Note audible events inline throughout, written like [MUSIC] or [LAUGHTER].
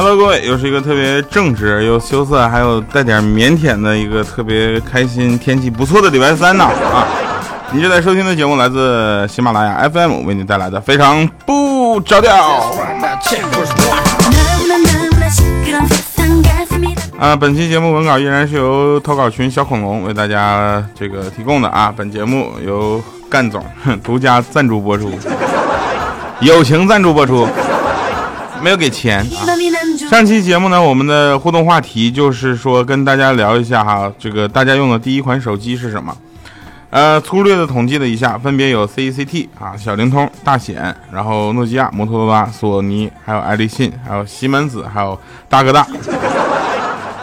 Hello，各位，又是一个特别正直又羞涩，还有带点腼腆的一个特别开心、天气不错的礼拜三呢啊！你正在收听的节目来自喜马拉雅 FM 为你带来的非常不着调。啊，本期节目文稿依然是由投稿群小恐龙为大家这个提供的啊。本节目由干总独家赞助播出，友情赞助播出。没有给钱啊！上期节目呢，我们的互动话题就是说跟大家聊一下哈，这个大家用的第一款手机是什么？呃，粗略的统计了一下，分别有 CCT 啊、小灵通、大显，然后诺基亚、摩托罗拉、索尼，还有爱立信，还有西门子，还有大哥大，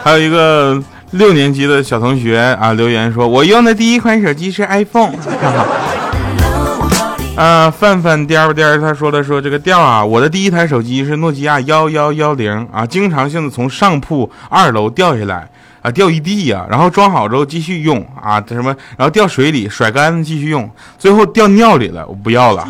还有一个六年级的小同学啊留言说，我用的第一款手机是 iPhone。[LAUGHS] 啊，范范颠儿颠儿，他说的说这个调啊，我的第一台手机是诺基亚幺幺幺零啊，经常性的从上铺二楼掉下来啊，掉一地呀，然后装好之后继续用啊，什么，然后掉水里甩干继续用，最后掉尿里了，我不要了。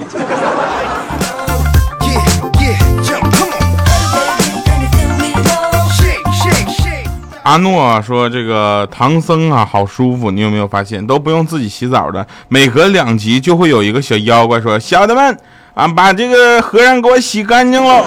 阿诺说：“这个唐僧啊，好舒服。你有没有发现，都不用自己洗澡的，每隔两集就会有一个小妖怪说：‘小的们啊，把这个和尚给我洗干净了。’”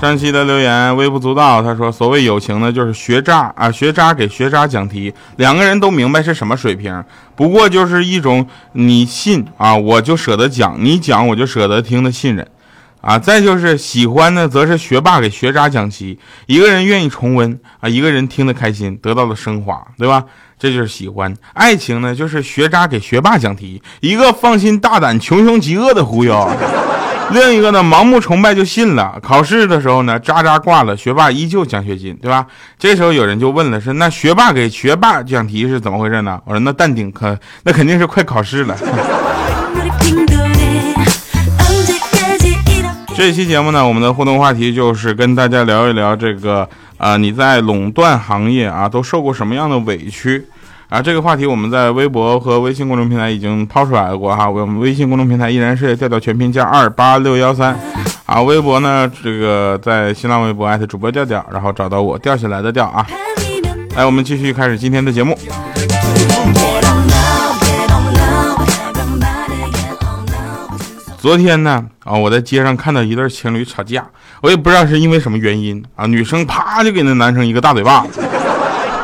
上期的留言微不足道，他说：“所谓友情呢，就是学渣啊，学渣给学渣讲题，两个人都明白是什么水平，不过就是一种你信啊，我就舍得讲，你讲我就舍得听的信任，啊，再就是喜欢呢，则是学霸给学渣讲题，一个人愿意重温啊，一个人听得开心，得到了升华，对吧？这就是喜欢。爱情呢，就是学渣给学霸讲题，一个放心大胆、穷凶极恶的忽悠。” [LAUGHS] 另一个呢，盲目崇拜就信了。考试的时候呢，渣渣挂了，学霸依旧奖学金，对吧？这时候有人就问了，是那学霸给学霸讲题是怎么回事呢？我说那淡定，可那肯定是快考试了。[LAUGHS] 这期节目呢，我们的互动话题就是跟大家聊一聊这个啊，你在垄断行业啊都受过什么样的委屈？啊，这个话题我们在微博和微信公众平台已经抛出来过哈。我们微信公众平台依然是调调全拼加二八六幺三，啊，微博呢，这个在新浪微博艾特主播调调，然后找到我掉下来的调啊。来，我们继续开始今天的节目。昨天呢，啊，我在街上看到一对情侣吵架，我也不知道是因为什么原因啊，女生啪就给那男生一个大嘴巴。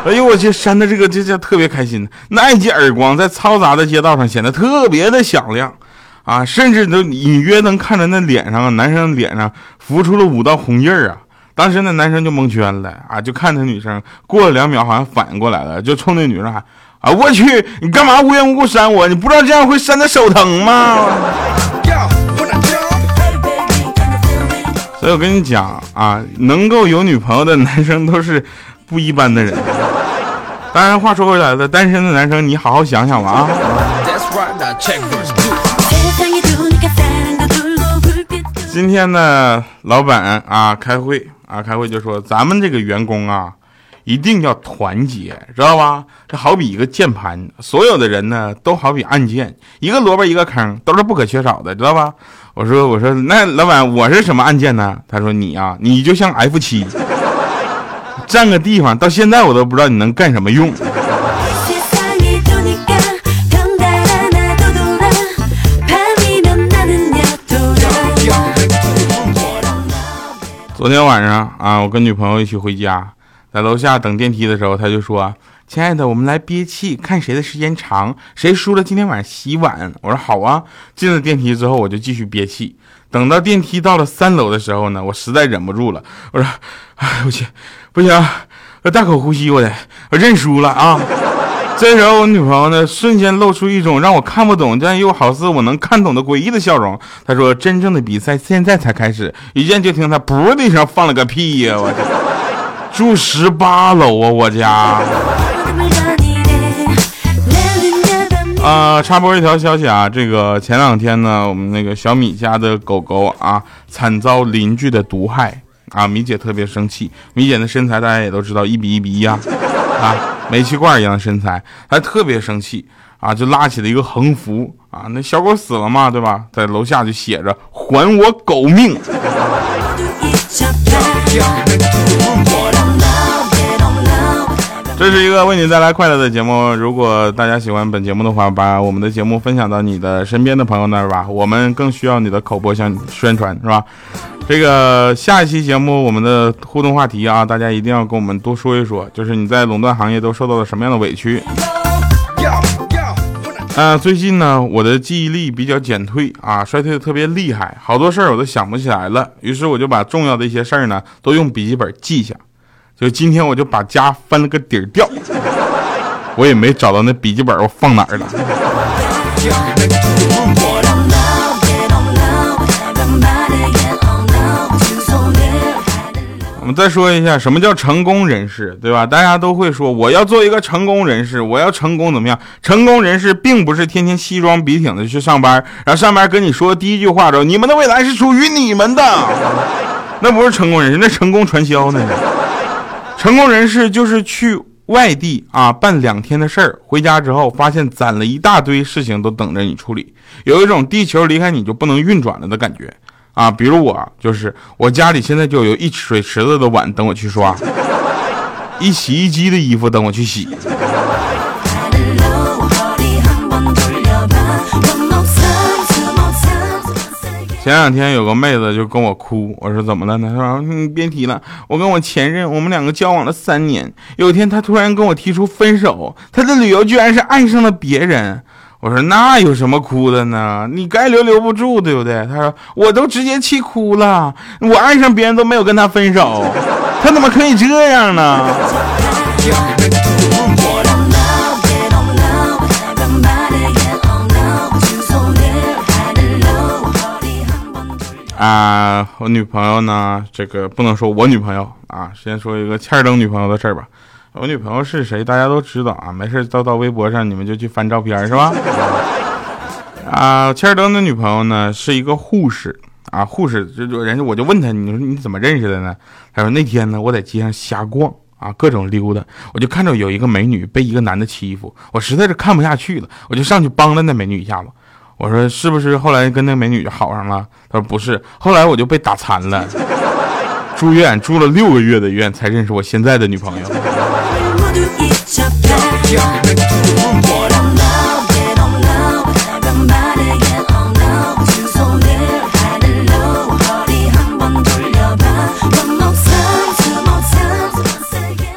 哎呦我去，扇的这个这这特别开心，那一记耳光在嘈杂的街道上显得特别的响亮，啊，甚至都隐约能看着那脸上啊，男生脸上浮出了五道红印儿啊。当时那男生就蒙圈了啊，就看那女生，过了两秒好像反应过来了，就冲那女生喊：“啊，我去，你干嘛无缘无故扇我？你不知道这样会扇的手疼吗？”所以我跟你讲啊，能够有女朋友的男生都是不一般的人。当然，话说回来了，单身的男生，你好好想想吧啊！今天呢，老板啊开会啊开会就说，咱们这个员工啊，一定要团结，知道吧？这好比一个键盘，所有的人呢都好比按键，一个萝卜一个坑，都是不可缺少的，知道吧？我说我说，那老板我是什么按键呢？他说你啊，你就像 F 七。占个地方，到现在我都不知道你能干什么用。[LAUGHS] 昨天晚上啊，我跟女朋友一起回家，在楼下等电梯的时候，她就说：“亲爱的，我们来憋气，看谁的时间长，谁输了今天晚上洗碗。”我说：“好啊。”进了电梯之后，我就继续憋气。等到电梯到了三楼的时候呢，我实在忍不住了，我说：“哎，我去。”不行，我大口呼吸，我得，我认输了啊！这时候我女朋友呢，瞬间露出一种让我看不懂，但又好似我能看懂的诡异的笑容。她说：“真正的比赛现在才开始。”一见就听她噗的一声放了个屁呀！我住十八楼啊，我家。啊，插播一条消息啊，这个前两天呢，我们那个小米家的狗狗啊，惨遭邻居的毒害。啊，米姐特别生气。米姐的身材大家也都知道，一比一比一啊，啊，煤气罐一样的身材，她特别生气啊，就拉起了一个横幅啊。那小狗死了嘛，对吧？在楼下就写着“还我狗命”。这是一个为你带来快乐的节目。如果大家喜欢本节目的话，把我们的节目分享到你的身边的朋友那儿吧。我们更需要你的口播向宣传，是吧？这个下一期节目我们的互动话题啊，大家一定要跟我们多说一说，就是你在垄断行业都受到了什么样的委屈。呃，最近呢，我的记忆力比较减退啊，衰退的特别厉害，好多事儿我都想不起来了。于是我就把重要的一些事儿呢，都用笔记本记下。就今天我就把家翻了个底儿掉，[LAUGHS] 我也没找到那笔记本，我放哪儿了？我们再说一下什么叫成功人士，对吧？大家都会说我要做一个成功人士，我要成功怎么样？成功人士并不是天天西装笔挺的去上班，然后上班跟你说第一句话之后，你们的未来是属于你们的，[LAUGHS] 那不是成功人士，那成功传销呢？成功人士就是去外地啊办两天的事儿，回家之后发现攒了一大堆事情都等着你处理，有一种地球离开你就不能运转了的感觉。啊，比如我就是我家里现在就有一水池子的碗等我去刷，一洗衣机的衣服等我去洗。前两天有个妹子就跟我哭，我说怎么了呢？她说你别提了，我跟我前任，我们两个交往了三年，有一天他突然跟我提出分手，他的理由居然是爱上了别人。我说那有什么哭的呢？你该留留不住，对不对？她说我都直接气哭了，我爱上别人都没有跟他分手，他怎么可以这样呢？啊，我女朋友呢？这个不能说我女朋友啊，先说一个欠儿登女朋友的事儿吧。我女朋友是谁？大家都知道啊，没事到到微博上，你们就去翻照片，是吧？啊，切尔登的女朋友呢是一个护士啊，护士就就人家我就问他，你说你怎么认识的呢？他说那天呢我在街上瞎逛啊，各种溜达，我就看到有一个美女被一个男的欺负，我实在是看不下去了，我就上去帮了那美女一下子。我说是不是后来跟那美女就好上了？他说不是，后来我就被打残了，住院住了六个月的院才认识我现在的女朋友。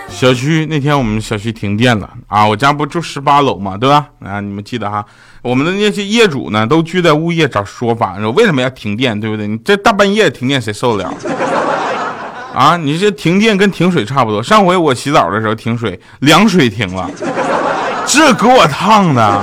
小区那天我们小区停电了啊！我家不住十八楼嘛，对吧？啊，你们记得哈？我们的那些业主呢，都聚在物业找说法，说为什么要停电，对不对？你这大半夜停电，谁受得了？啊，你这停电跟停水差不多。上回我洗澡的时候停水，凉水停了，这给我烫的。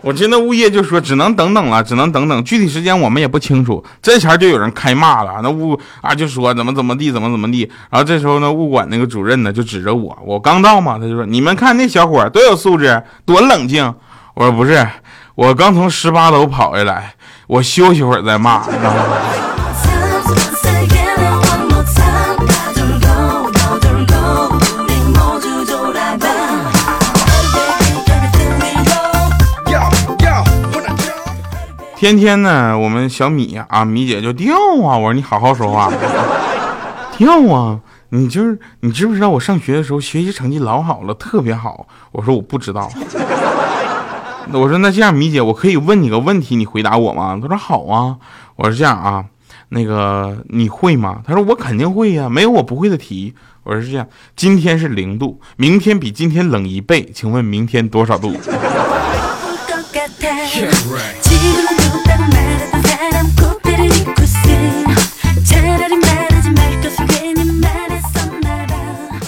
我听那物业就说只能等等了，只能等等，具体时间我们也不清楚。这前就有人开骂了，那物啊就说怎么怎么地，怎么怎么地。然后这时候呢，物管那个主任呢就指着我，我刚到嘛，他就说你们看那小伙多有素质，多冷静。我说不是，我刚从十八楼跑下来，我休息会儿再骂，天天呢，我们小米啊，米姐就掉啊。我说你好好说话，[LAUGHS] 掉啊！你就是你知不知道我上学的时候学习成绩老好了，特别好。我说我不知道。我说那这样，米姐，我可以问你个问题，你回答我吗？她说好啊。我说这样啊，那个你会吗？她说我肯定会呀，没有我不会的题。我说是这样，今天是零度，明天比今天冷一倍，请问明天多少度？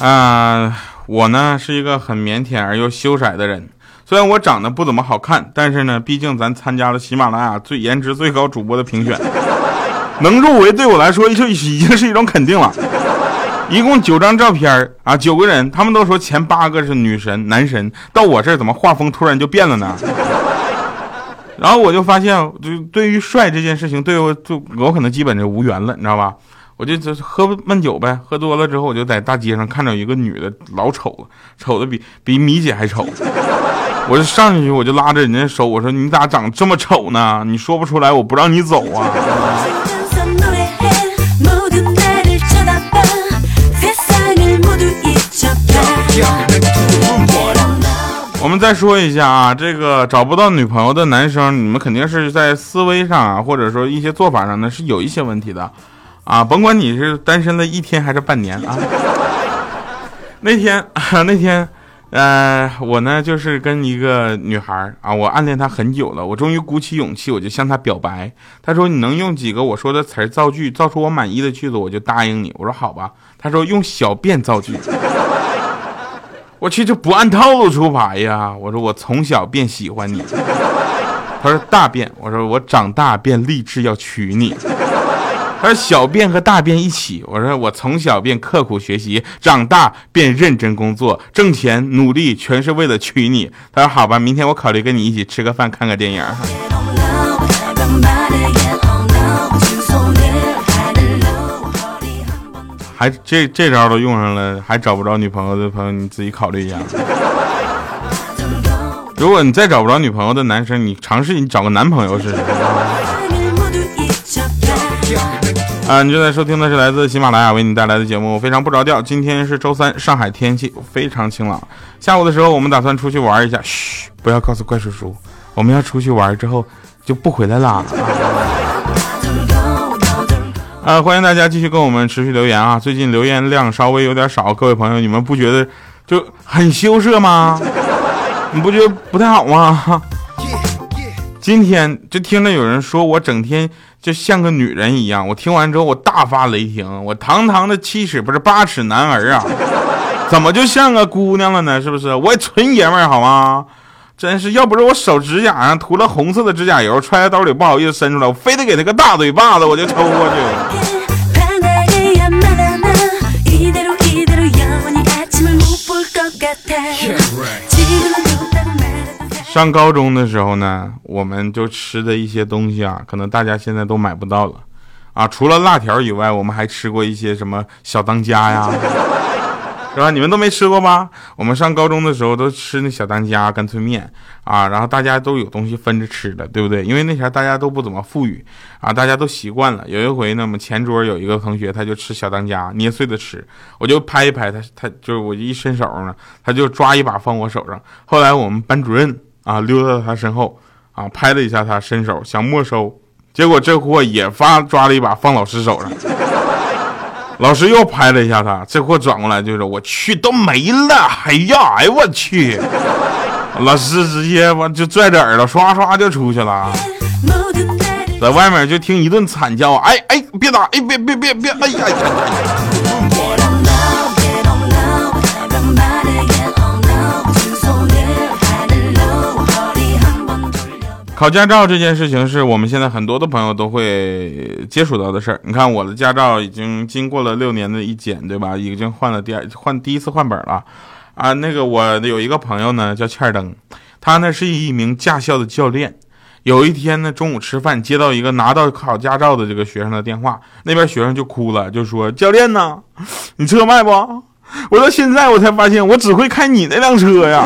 啊，我呢是一个很腼腆而又羞涩的人。虽然我长得不怎么好看，但是呢，毕竟咱参加了喜马拉雅最颜值最高主播的评选，[LAUGHS] 能入围对我来说就已经是一种肯定了。一共九张照片啊，九个人，他们都说前八个是女神男神，到我这儿怎么画风突然就变了呢？[LAUGHS] 然后我就发现，就对于帅这件事情，对我就我可能基本就无缘了，你知道吧？我就就喝闷酒呗，喝多了之后，我就在大街上看着一个女的，老丑了，丑的比比米姐还丑。我就上去我就拉着人家手，我说你咋长这么丑呢？你说不出来，我不让你走啊。我们再说一下啊，这个找不到女朋友的男生，你们肯定是在思维上啊，或者说一些做法上呢，是有一些问题的，啊，甭管你是单身了一天还是半年啊。[LAUGHS] 那天，[LAUGHS] 那天，呃，我呢就是跟一个女孩啊，我暗恋她很久了，我终于鼓起勇气，我就向她表白。她说：“你能用几个我说的词造句，造出我满意的句子，我就答应你。”我说：“好吧。”她说：“用小便造句。” [LAUGHS] 我去，这不按套路出牌呀！我说我从小便喜欢你。他说大便，我说我长大便立志要娶你。他说小便和大便一起，我说我从小便刻苦学习，长大便认真工作，挣钱努力，全是为了娶你。他说好吧，明天我考虑跟你一起吃个饭，看个电影。还这这招都用上了，还找不着女朋友的朋友，你自己考虑一下。如果你再找不着女朋友的男生，你尝试你找个男朋友试试。啊，你正在收听的是来自喜马拉雅为你带来的节目《非常不着调》。今天是周三，上海天气非常晴朗。下午的时候，我们打算出去玩一下。嘘，不要告诉怪叔叔，我们要出去玩之后就不回来啦。啊，欢迎大家继续跟我们持续留言啊！最近留言量稍微有点少，各位朋友，你们不觉得就很羞涩吗？你不觉得不太好吗？[LAUGHS] 今天就听着有人说我整天就像个女人一样，我听完之后我大发雷霆，我堂堂的七尺不是八尺男儿啊，[LAUGHS] 怎么就像个姑娘了呢？是不是？我也纯爷们儿好吗？真是，要不是我手指甲上涂了红色的指甲油，揣在兜里不好意思伸出来，我非得给他个大嘴巴子，我就抽过去。上高中的时候呢，我们就吃的一些东西啊，可能大家现在都买不到了啊。除了辣条以外，我们还吃过一些什么小当家呀。[LAUGHS] 是吧？你们都没吃过吧？我们上高中的时候都吃那小当家、干脆面啊，然后大家都有东西分着吃的，对不对？因为那前大家都不怎么富裕啊，大家都习惯了。有一回呢，我们前桌有一个同学，他就吃小当家，捏碎的吃，我就拍一拍他，他就是我一伸手呢，他就抓一把放我手上。后来我们班主任啊溜到他身后啊，拍了一下他伸手想没收，结果这货也发抓了一把放老师手上。老师又拍了一下他，这货转过来就说：“我去，都没了！”哎呀，哎我去！老师直接我就拽着耳朵，刷刷就出去了，在外面就听一顿惨叫：“哎哎，别打！哎别别别别！哎呀！”考驾照这件事情是我们现在很多的朋友都会接触到的事儿。你看我的驾照已经经过了六年的一检，对吧？已经换了第二换第一次换本了，啊，那个我有一个朋友呢叫欠登，他呢是一名驾校的教练。有一天呢中午吃饭接到一个拿到考驾照的这个学生的电话，那边学生就哭了，就说教练呢，你车卖不？我到现在我才发现我只会开你那辆车呀。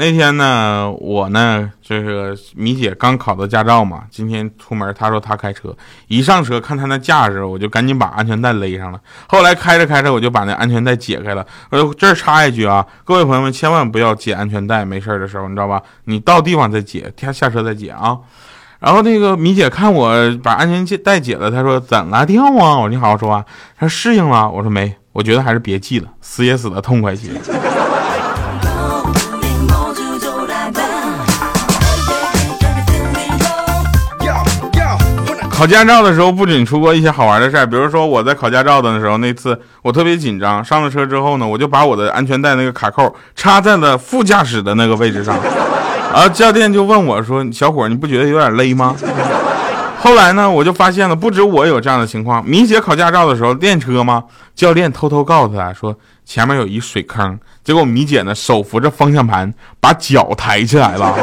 那天呢，我呢，就是米姐刚考到驾照嘛，今天出门，她说她开车，一上车看她那架势，我就赶紧把安全带勒上了。后来开着开着，我就把那安全带解开了。呃，这儿插一句啊，各位朋友们千万不要解安全带，没事的时候，你知道吧？你到地方再解，下下车再解啊。然后那个米姐看我把安全带解了，她说怎么掉啊？我说你好好说话。她适应了，我说没，我觉得还是别系了，死也死的痛快些。考驾照的时候不仅出过一些好玩的事儿，比如说我在考驾照的时候，那次我特别紧张，上了车之后呢，我就把我的安全带那个卡扣插在了副驾驶的那个位置上，然后教练就问我说：“小伙，你不觉得有点勒吗？”后来呢，我就发现了，不止我有这样的情况。米姐考驾照的时候练车吗？教练偷偷告诉她说前面有一水坑，结果米姐呢手扶着方向盘，把脚抬起来了。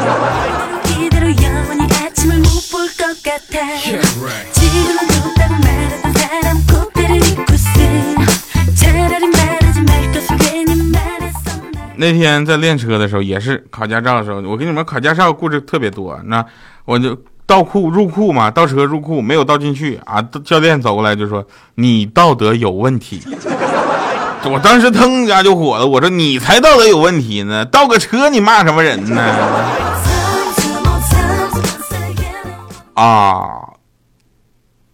那天在练车的时候，也是考驾照的时候，我跟你们考驾照故事特别多。那我就倒库入库嘛，倒车入库没有倒进去啊，教练走过来就说你道德有问题。[LAUGHS] 我当时腾一下就火了，我说你才道德有问题呢，倒个车你骂什么人呢？啊，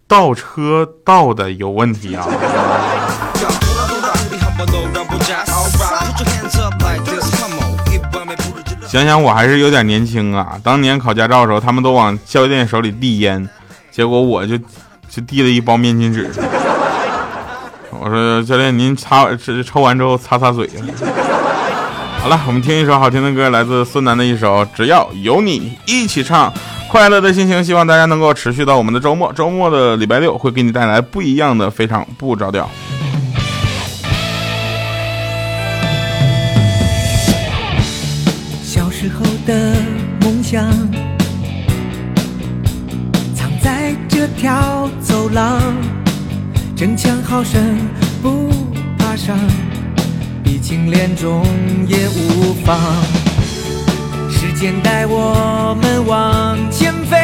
倒车倒的有问题啊！想想我还是有点年轻啊，当年考驾照的时候，他们都往教练手里递烟，结果我就就递了一包面巾纸。我说教练，您擦抽完之后擦擦嘴。好了，我们听一首好听的歌，来自孙楠的一首《只要有你一起唱》，快乐的心情，希望大家能够持续到我们的周末。周末的礼拜六会给你带来不一样的，非常不着调。小时候的梦想，藏在这条走廊。争强好胜，不怕伤，鼻青脸肿也无妨。时间带我们往前飞，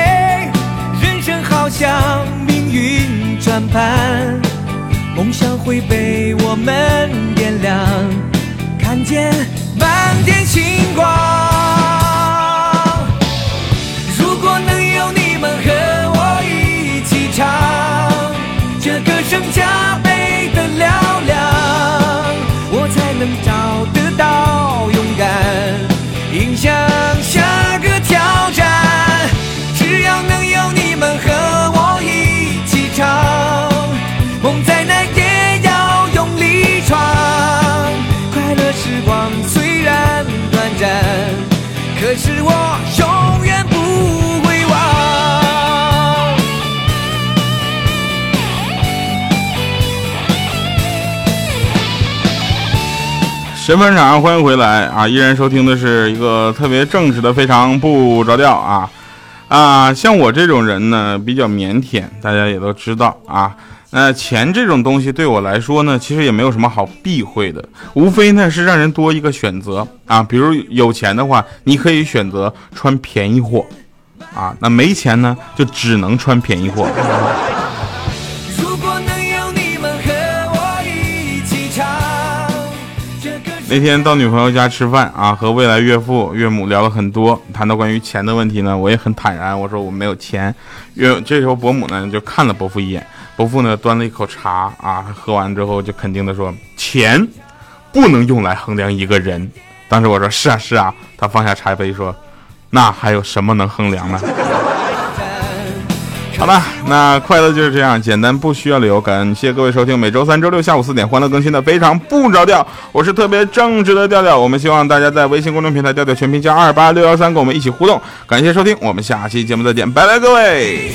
人生好像命运转盘，梦想会被我们点亮，看见满天星光。如果能有你们和我一起唱。这歌声加倍的嘹亮，我才能找神分场，欢迎回来啊！依然收听的是一个特别正直的，非常不着调啊啊！像我这种人呢，比较腼腆，大家也都知道啊。那钱这种东西对我来说呢，其实也没有什么好避讳的，无非呢是让人多一个选择啊。比如有钱的话，你可以选择穿便宜货啊；那没钱呢，就只能穿便宜货。那天到女朋友家吃饭啊，和未来岳父岳母聊了很多，谈到关于钱的问题呢，我也很坦然，我说我没有钱。岳这时候伯母呢就看了伯父一眼，伯父呢端了一口茶啊，喝完之后就肯定的说：“钱不能用来衡量一个人。”当时我说：“是啊是啊。”他放下茶杯说：“那还有什么能衡量呢？”好了，那快乐就是这样简单，不需要理由。感谢各位收听每周三、周六下午四点欢乐更新的非常不着调，我是特别正直的调调。我们希望大家在微信公众平台调调全拼加二八六幺三跟我们一起互动。感谢收听，我们下期节目再见，拜拜，各位。